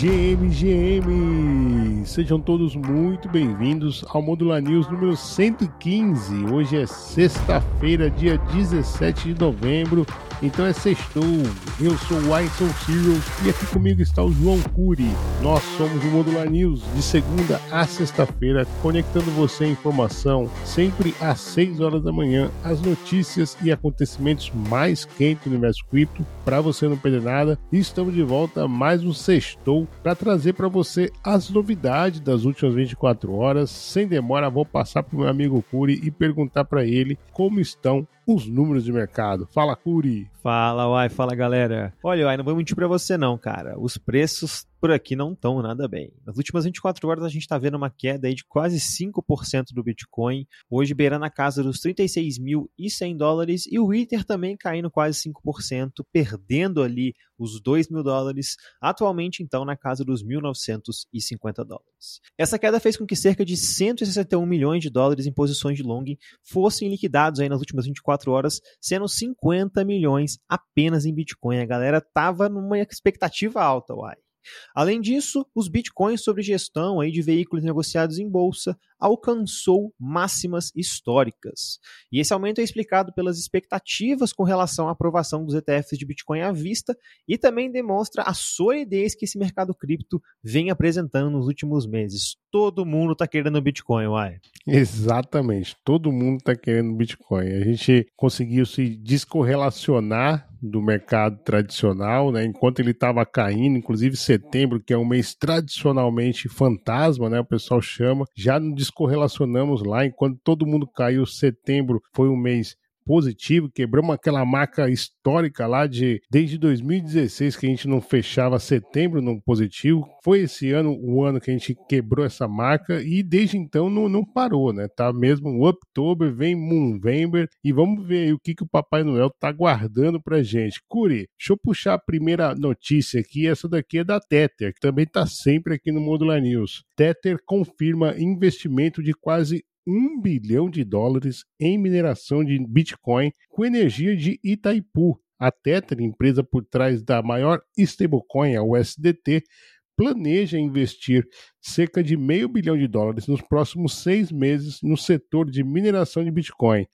Jamie, Jamie. Sejam todos muito bem-vindos ao Modular News número 115. Hoje é sexta-feira, dia 17 de novembro, então é sextou. Eu sou o Wyson Serials e aqui comigo está o João Cury. Nós somos o Modular News, de segunda a sexta-feira, conectando você à informação, sempre às 6 horas da manhã, as notícias e acontecimentos mais quentes do universo cripto, para você não perder nada. E estamos de volta mais um sextou para trazer para você as novidades das últimas 24 horas. Sem demora, vou passar para o meu amigo Curi e perguntar para ele como estão os números de mercado. Fala, Curi! Fala, Uai, fala galera. Olha, Uai, não vou mentir para você não, cara. Os preços por aqui não estão nada bem. Nas últimas 24 horas a gente está vendo uma queda aí de quase 5% do Bitcoin, hoje beirando a casa dos 36.100 dólares e o Ether também caindo quase 5%, perdendo ali os 2 mil dólares, atualmente então na casa dos 1.950 dólares. Essa queda fez com que cerca de 161 milhões de dólares em posições de long fossem liquidados aí nas últimas 24 horas, sendo 50 milhões apenas em Bitcoin. A galera tava numa expectativa alta, uai. Além disso, os bitcoins sobre gestão aí de veículos negociados em bolsa alcançou máximas históricas. E esse aumento é explicado pelas expectativas com relação à aprovação dos ETFs de Bitcoin à vista e também demonstra a solidez que esse mercado cripto vem apresentando nos últimos meses. Todo mundo está querendo Bitcoin, uai. Exatamente, todo mundo está querendo Bitcoin. A gente conseguiu se descorrelacionar do mercado tradicional, né? Enquanto ele estava caindo, inclusive setembro, que é um mês tradicionalmente fantasma, né? O pessoal chama, já nos descorrelacionamos lá, enquanto todo mundo caiu, setembro foi um mês positivo, quebramos aquela marca histórica lá de desde 2016 que a gente não fechava setembro no positivo. Foi esse ano o ano que a gente quebrou essa marca e desde então não, não parou, né? Tá mesmo o October, vem November e vamos ver aí o que, que o Papai Noel tá guardando pra gente. Curi, deixa eu puxar a primeira notícia aqui, essa daqui é da Tether, que também tá sempre aqui no Modular News. Tether confirma investimento de quase 1 bilhão de dólares em mineração de Bitcoin com energia de Itaipu. A Tether, empresa por trás da maior stablecoin, a USDT, planeja investir cerca de meio bilhão de dólares nos próximos seis meses no setor de mineração de Bitcoin.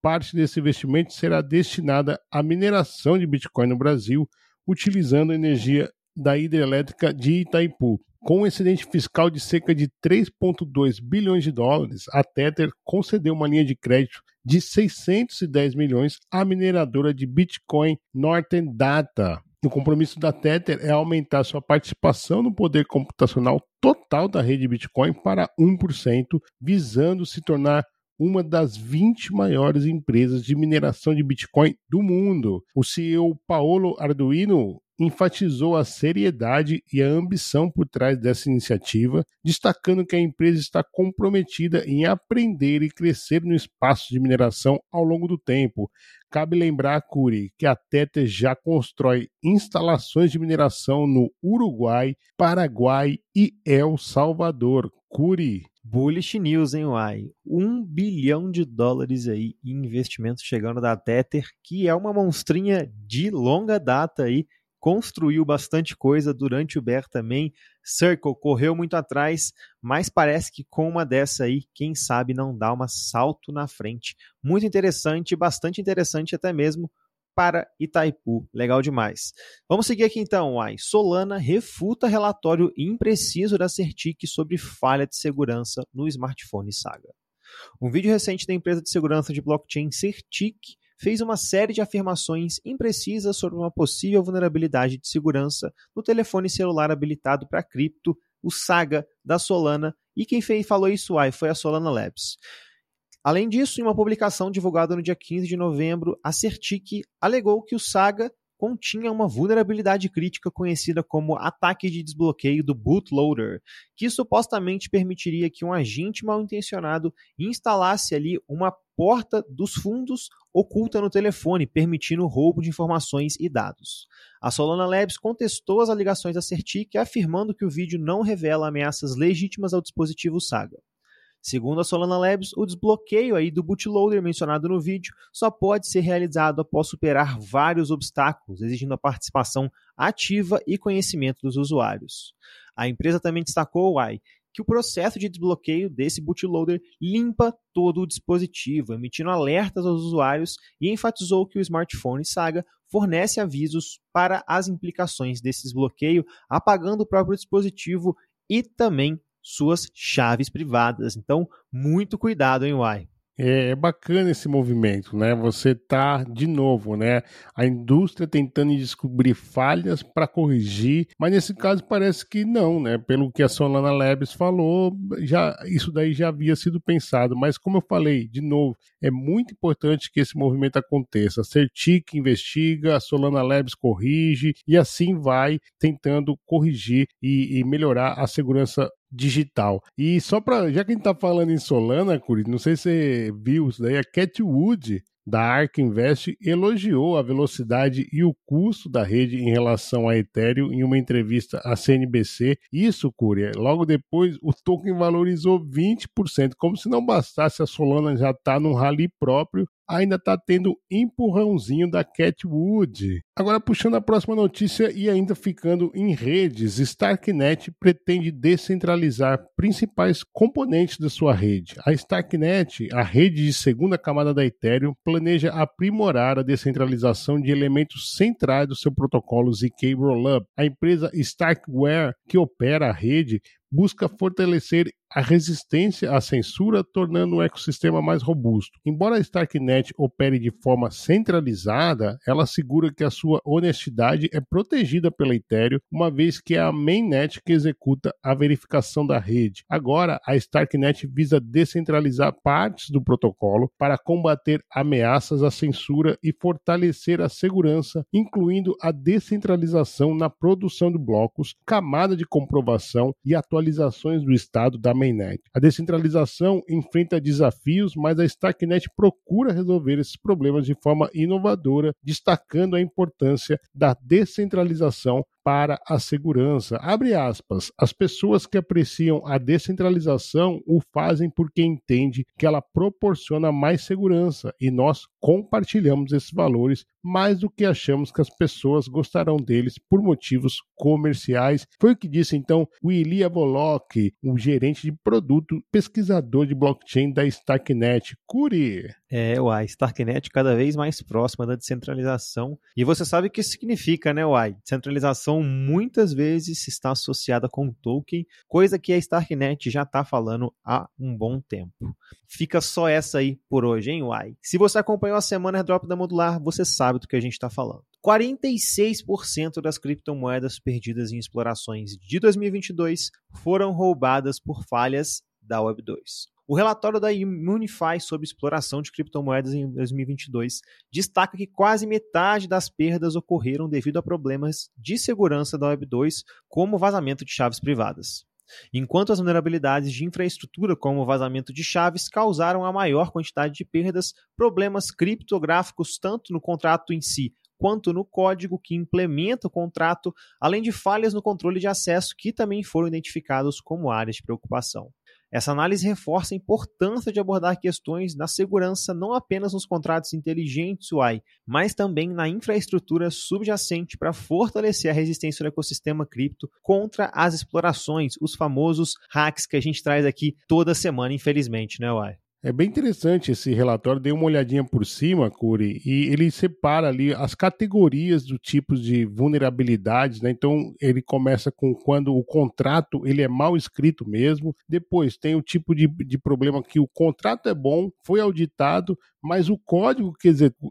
Parte desse investimento será destinada à mineração de Bitcoin no Brasil, utilizando energia da hidrelétrica de Itaipu. Com um excedente fiscal de cerca de 3,2 bilhões de dólares, a Tether concedeu uma linha de crédito de 610 milhões à mineradora de Bitcoin Northern Data. O compromisso da Tether é aumentar sua participação no poder computacional total da rede Bitcoin para 1%, visando se tornar uma das 20 maiores empresas de mineração de Bitcoin do mundo. O CEO Paolo Arduino enfatizou a seriedade e a ambição por trás dessa iniciativa, destacando que a empresa está comprometida em aprender e crescer no espaço de mineração ao longo do tempo. Cabe lembrar, Curi, que a Tether já constrói instalações de mineração no Uruguai, Paraguai e El Salvador. Curi. Bullish News, hein, Uai? Um bilhão de dólares aí em investimentos chegando da Tether, que é uma monstrinha de longa data aí construiu bastante coisa durante o Bear também. Circle correu muito atrás, mas parece que com uma dessa aí, quem sabe não dá um salto na frente. Muito interessante, bastante interessante até mesmo para Itaipu. Legal demais. Vamos seguir aqui então. Solana refuta relatório impreciso da Certic sobre falha de segurança no smartphone Saga. Um vídeo recente da empresa de segurança de blockchain Certic fez uma série de afirmações imprecisas sobre uma possível vulnerabilidade de segurança no telefone celular habilitado para cripto, o Saga da Solana, e quem fez, falou isso aí foi a Solana Labs. Além disso, em uma publicação divulgada no dia 15 de novembro, a Certic alegou que o Saga continha uma vulnerabilidade crítica conhecida como ataque de desbloqueio do bootloader, que supostamente permitiria que um agente mal intencionado instalasse ali uma porta dos fundos oculta no telefone, permitindo o roubo de informações e dados. A Solana Labs contestou as alegações da Certic, afirmando que o vídeo não revela ameaças legítimas ao dispositivo Saga. Segundo a Solana Labs, o desbloqueio aí do bootloader mencionado no vídeo só pode ser realizado após superar vários obstáculos, exigindo a participação ativa e conhecimento dos usuários. A empresa também destacou, Uai, que o processo de desbloqueio desse bootloader limpa todo o dispositivo, emitindo alertas aos usuários e enfatizou que o smartphone Saga fornece avisos para as implicações desse desbloqueio, apagando o próprio dispositivo e também suas chaves privadas. Então, muito cuidado, hein, Uai. É, é, bacana esse movimento, né? Você tá de novo, né? A indústria tentando descobrir falhas para corrigir, mas nesse caso parece que não, né? Pelo que a Solana Labs falou, já isso daí já havia sido pensado, mas como eu falei, de novo, é muito importante que esse movimento aconteça. A Certic investiga, a Solana Labs corrige e assim vai tentando corrigir e, e melhorar a segurança digital. E só para, já que a gente tá falando em Solana, Curi, não sei se você viu isso daí, a Cat Wood da ARK Invest elogiou a velocidade e o custo da rede em relação a Ethereum em uma entrevista à CNBC. Isso, Curi, logo depois o token valorizou 20%, como se não bastasse a Solana já estar tá num rally próprio ainda está tendo empurrãozinho da Catwood. Agora, puxando a próxima notícia e ainda ficando em redes, Starknet pretende descentralizar principais componentes da sua rede. A Starknet, a rede de segunda camada da Ethereum, planeja aprimorar a descentralização de elementos centrais do seu protocolo ZK Rollup. A empresa Starkware, que opera a rede, busca fortalecer a resistência à censura, tornando o ecossistema mais robusto. Embora a Starknet opere de forma centralizada, ela assegura que a sua honestidade é protegida pela Ethereum, uma vez que é a mainnet que executa a verificação da rede. Agora, a Starknet visa descentralizar partes do protocolo para combater ameaças à censura e fortalecer a segurança, incluindo a descentralização na produção de blocos, camada de comprovação e atualizações do estado da mainnet. A descentralização enfrenta desafios, mas a Starknet procura resolver esses problemas de forma inovadora, destacando a importância da descentralização para a segurança. Abre aspas. As pessoas que apreciam a descentralização o fazem porque entendem que ela proporciona mais segurança e nós compartilhamos esses valores mais do que achamos que as pessoas gostarão deles por motivos comerciais. Foi o que disse então o Ilia Volok, um gerente de produto, pesquisador de blockchain da Starknet. Curi. É, a Starknet cada vez mais próxima da descentralização. E você sabe o que significa, né, Uai? Muitas vezes está associada com token, coisa que a Starknet já está falando há um bom tempo. Fica só essa aí por hoje, hein, Uai? Se você acompanhou a semana Airdrop da Modular, você sabe do que a gente está falando. 46% das criptomoedas perdidas em explorações de 2022 foram roubadas por falhas da Web2. O relatório da Immunify sobre exploração de criptomoedas em 2022 destaca que quase metade das perdas ocorreram devido a problemas de segurança da Web2, como vazamento de chaves privadas. Enquanto as vulnerabilidades de infraestrutura, como vazamento de chaves, causaram a maior quantidade de perdas, problemas criptográficos tanto no contrato em si quanto no código que implementa o contrato, além de falhas no controle de acesso que também foram identificados como áreas de preocupação. Essa análise reforça a importância de abordar questões da segurança não apenas nos contratos inteligentes UI, mas também na infraestrutura subjacente para fortalecer a resistência do ecossistema cripto contra as explorações, os famosos hacks que a gente traz aqui toda semana, infelizmente, né, UI? É bem interessante esse relatório, dei uma olhadinha por cima, Curi, e ele separa ali as categorias do tipo de vulnerabilidades, né? Então ele começa com quando o contrato ele é mal escrito mesmo, depois tem o tipo de, de problema que o contrato é bom, foi auditado, mas o código que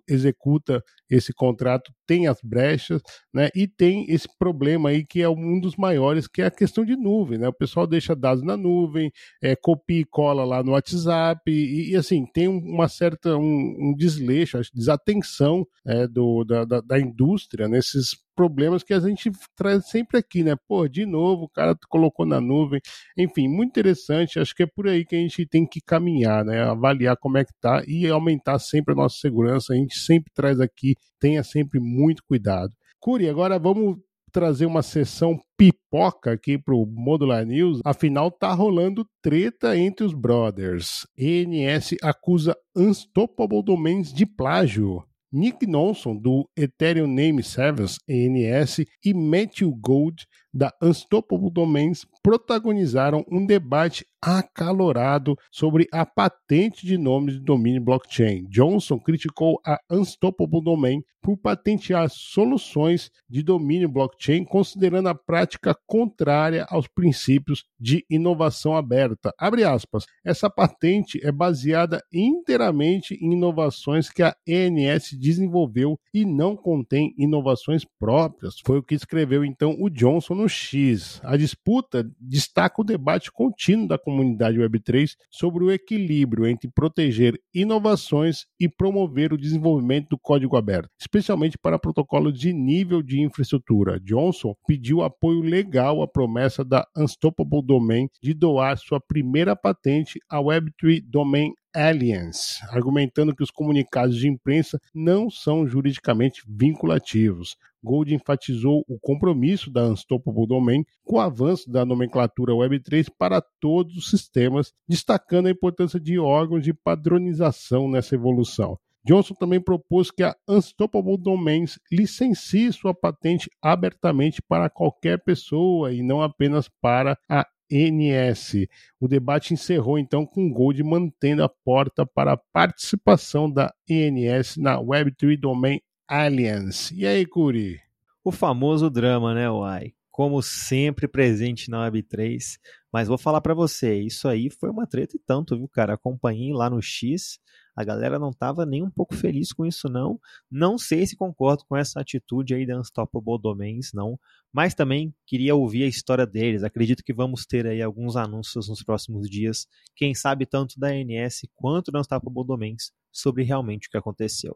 executa esse contrato tem as brechas, né? E tem esse problema aí que é um dos maiores, que é a questão de nuvem, né? O pessoal deixa dados na nuvem, é, copia e cola lá no WhatsApp e, e assim tem uma certa um, um desleixo, desatenção é, do, da, da, da indústria nesses problemas que a gente traz sempre aqui, né? Pô, de novo, o cara colocou na nuvem. Enfim, muito interessante. Acho que é por aí que a gente tem que caminhar, né? Avaliar como é que tá e aumentar sempre a nossa segurança. A gente sempre traz aqui, tenha sempre muito cuidado. Curi, agora vamos trazer uma sessão pipoca aqui para o Modular News. Afinal, tá rolando treta entre os brothers. ENS acusa Unstoppable Domains de plágio. Nick Nonson, do Ethereum Name Service, ENS, e Matthew Gold, da Unstoppable Domains, protagonizaram um debate acalorado sobre a patente de nomes de domínio blockchain. Johnson criticou a Unstoppable Domain por patentear soluções de domínio blockchain, considerando a prática contrária aos princípios de inovação aberta. Abre aspas. Essa patente é baseada inteiramente em inovações que a ENS desenvolveu e não contém inovações próprias. Foi o que escreveu então o Johnson no X. A disputa destaca o debate contínuo da Web3 sobre o equilíbrio entre proteger inovações e promover o desenvolvimento do código aberto, especialmente para protocolos de nível de infraestrutura. Johnson pediu apoio legal à promessa da Unstoppable Domain de doar sua primeira patente à Web3 Domain Alliance, argumentando que os comunicados de imprensa não são juridicamente vinculativos. Gold enfatizou o compromisso da Unstoppable Domain com o avanço da nomenclatura Web3 para todos os sistemas, destacando a importância de órgãos de padronização nessa evolução. Johnson também propôs que a Unstoppable Domains licencie sua patente abertamente para qualquer pessoa e não apenas para a NS. O debate encerrou então com Gold mantendo a porta para a participação da ENS na Web3 Domain Alliance. E aí, Curi? O famoso drama, né, Uai? Como sempre presente na Web3. Mas vou falar para você, isso aí foi uma treta e tanto, viu, cara? Acompanhei lá no X, a galera não estava nem um pouco feliz com isso, não. Não sei se concordo com essa atitude aí da Unstoppable Domains, não. Mas também queria ouvir a história deles. Acredito que vamos ter aí alguns anúncios nos próximos dias. Quem sabe tanto da ANS quanto da Unstoppable Domains sobre realmente o que aconteceu.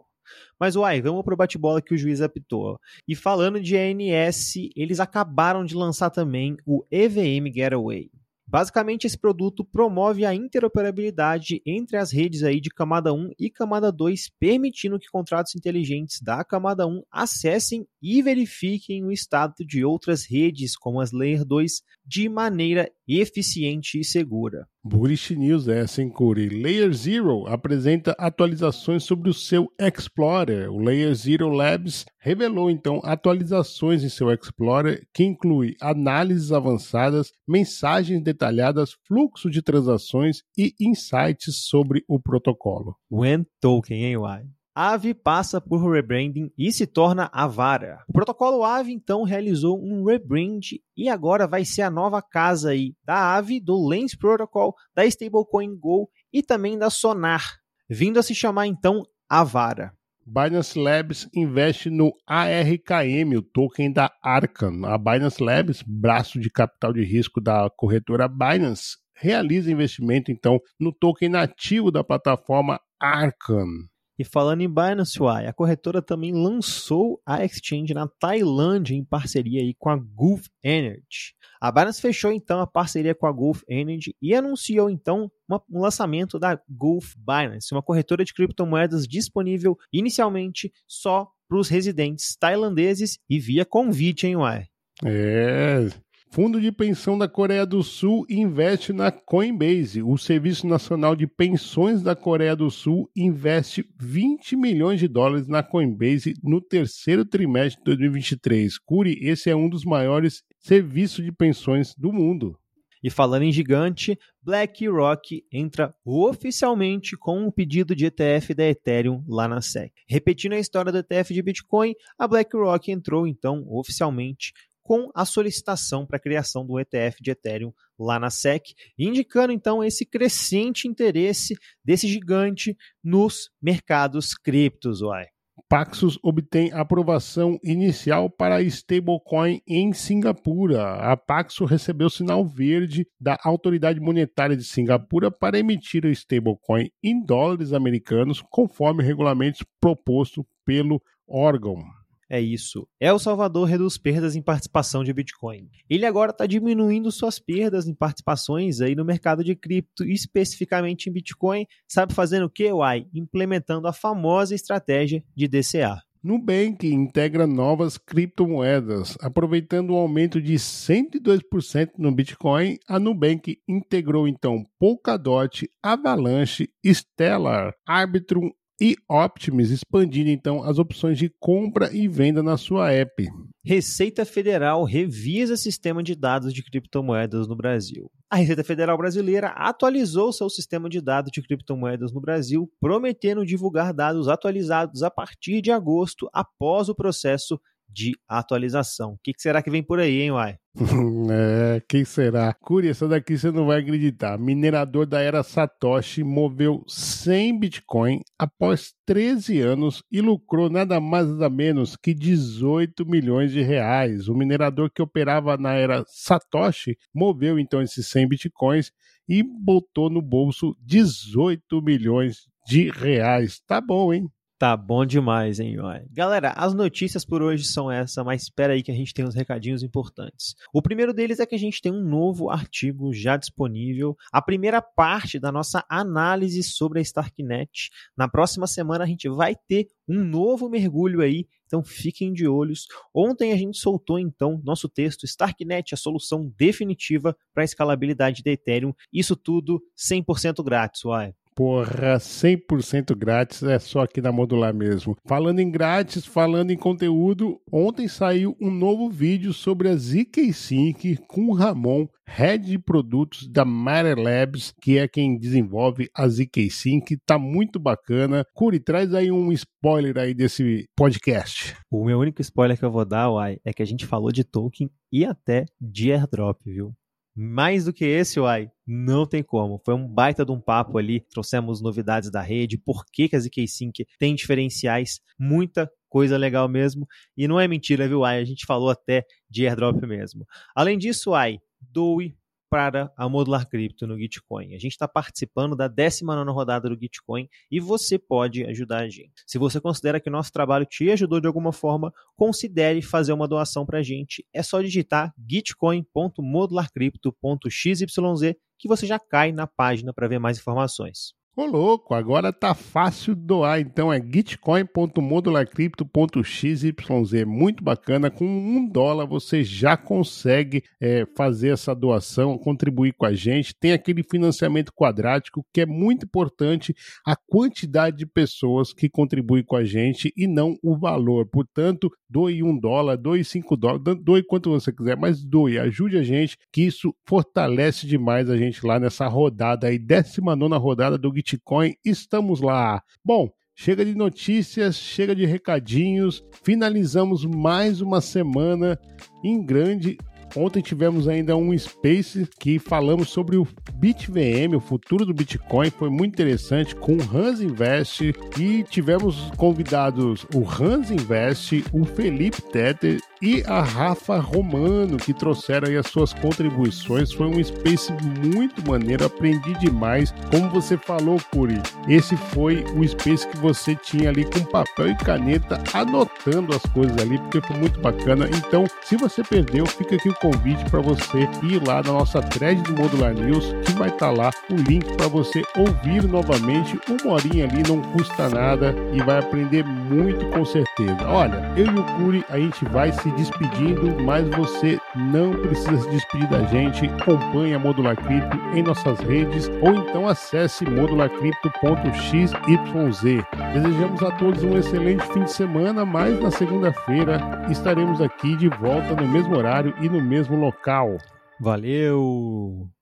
Mas uai, vamos pro bate-bola que o juiz apitou. E falando de ANS, eles acabaram de lançar também o EVM Getaway. Basicamente, esse produto promove a interoperabilidade entre as redes aí de camada 1 e camada 2, permitindo que contratos inteligentes da camada 1 acessem e verifiquem o estado de outras redes, como as Layer 2, de maneira eficiente e segura. Bullish News essa, hein, Curi? Layer Zero apresenta atualizações sobre o seu Explorer. O Layer Zero Labs revelou, então, atualizações em seu Explorer que inclui análises avançadas, mensagens detalhadas, fluxo de transações e insights sobre o protocolo. When Token, hein? AVE passa por rebranding e se torna Avara. O protocolo AVE então realizou um rebrand e agora vai ser a nova casa aí da AVE, do Lens Protocol, da stablecoin Go e também da Sonar, vindo a se chamar então Avara. Binance Labs investe no ARKM, o token da Arcan. A Binance Labs, braço de capital de risco da corretora Binance, realiza investimento então no token nativo da plataforma Arcan. E falando em Binance UI, a corretora também lançou a exchange na Tailândia em parceria aí com a Gulf Energy. A Binance fechou então a parceria com a Gulf Energy e anunciou então uma, um lançamento da Gulf Binance, uma corretora de criptomoedas disponível inicialmente só para os residentes tailandeses e via convite, hein, Uai? É, Fundo de Pensão da Coreia do Sul investe na Coinbase. O Serviço Nacional de Pensões da Coreia do Sul investe 20 milhões de dólares na Coinbase no terceiro trimestre de 2023. Curi, esse é um dos maiores serviços de pensões do mundo. E falando em gigante, BlackRock entra oficialmente com um pedido de ETF da Ethereum lá na SEC. Repetindo a história do ETF de Bitcoin, a BlackRock entrou então oficialmente com a solicitação para a criação do ETF de Ethereum lá na SEC, indicando então esse crescente interesse desse gigante nos mercados criptos, uai. Paxos obtém aprovação inicial para stablecoin em Singapura. A Paxos recebeu sinal verde da autoridade monetária de Singapura para emitir a stablecoin em dólares americanos, conforme o regulamento proposto pelo órgão. É isso. El Salvador reduz perdas em participação de Bitcoin. Ele agora está diminuindo suas perdas em participações aí no mercado de cripto, especificamente em Bitcoin. Sabe fazendo o que, Uai? Implementando a famosa estratégia de DCA. Nubank integra novas criptomoedas. Aproveitando o aumento de 102% no Bitcoin, a Nubank integrou então Polkadot, Avalanche, Stellar, Arbitrum e Optimus, expandindo então as opções de compra e venda na sua app. Receita Federal revisa sistema de dados de criptomoedas no Brasil. A Receita Federal brasileira atualizou seu sistema de dados de criptomoedas no Brasil, prometendo divulgar dados atualizados a partir de agosto, após o processo de atualização. O que, será que vem por aí, hein, Uai? é, quem será? Curi, essa daqui você não vai acreditar. Minerador da era Satoshi moveu 100 Bitcoin após 13 anos e lucrou nada mais nada menos que 18 milhões de reais. O minerador que operava na era Satoshi moveu então esses 100 Bitcoins e botou no bolso 18 milhões de reais. Tá bom, hein? Tá bom demais, hein, Uai? Galera, as notícias por hoje são essa, mas espera aí que a gente tem uns recadinhos importantes. O primeiro deles é que a gente tem um novo artigo já disponível, a primeira parte da nossa análise sobre a Starknet. Na próxima semana a gente vai ter um novo mergulho aí, então fiquem de olhos. Ontem a gente soltou então nosso texto Starknet, a solução definitiva para a escalabilidade da Ethereum. Isso tudo 100% grátis, Uai. Porra, 100% grátis, é só aqui na Modular mesmo. Falando em grátis, falando em conteúdo, ontem saiu um novo vídeo sobre a ZK Sync com o Ramon, head de produtos da Matter Labs, que é quem desenvolve a ZK Sync. Tá muito bacana. Curi, traz aí um spoiler aí desse podcast. O meu único spoiler que eu vou dar, Uai, é que a gente falou de token e até de airdrop, viu? Mais do que esse, Uai, não tem como. Foi um baita de um papo ali. Trouxemos novidades da rede, por que, que a ZK Sync tem diferenciais, muita coisa legal mesmo. E não é mentira, viu, Uai? A gente falou até de airdrop mesmo. Além disso, Uai, doe para a Modular Cripto no Gitcoin. A gente está participando da 19 rodada do Gitcoin e você pode ajudar a gente. Se você considera que o nosso trabalho te ajudou de alguma forma, considere fazer uma doação para a gente. É só digitar gitcoin.modularcrypto.xyz que você já cai na página para ver mais informações. Ô louco, agora tá fácil doar, então é gitcoin.modularcrypto.xyz, muito bacana, com um dólar você já consegue é, fazer essa doação, contribuir com a gente, tem aquele financiamento quadrático que é muito importante, a quantidade de pessoas que contribuem com a gente e não o valor, portanto, doe um dólar, doe cinco dólares, doe quanto você quiser, mas doe, ajude a gente, que isso fortalece demais a gente lá nessa rodada aí, 19 rodada do Bitcoin, estamos lá. Bom, chega de notícias, chega de recadinhos, finalizamos mais uma semana em grande Ontem tivemos ainda um Space que falamos sobre o BitVM, o futuro do Bitcoin, foi muito interessante com o Hans Invest e tivemos convidados o Hans Invest, o Felipe Tetter e a Rafa Romano que trouxeram aí as suas contribuições. Foi um Space muito maneiro, aprendi demais. Como você falou, Curi, esse foi o Space que você tinha ali com papel e caneta anotando as coisas ali, porque foi muito bacana. Então, se você perdeu, fica aqui o convite para você ir lá na nossa thread do Modular News, que vai estar tá lá o link para você ouvir novamente. Uma horinha ali não custa nada e vai aprender muito com certeza. Olha, eu e o Curi, a gente vai se despedindo, mas você não precisa se despedir da gente. Acompanhe a Modular Cripto em nossas redes ou então acesse modularcrypto.xyz. Desejamos a todos um excelente fim de semana, mas na segunda-feira estaremos aqui de volta no mesmo horário e no mesmo local. Valeu!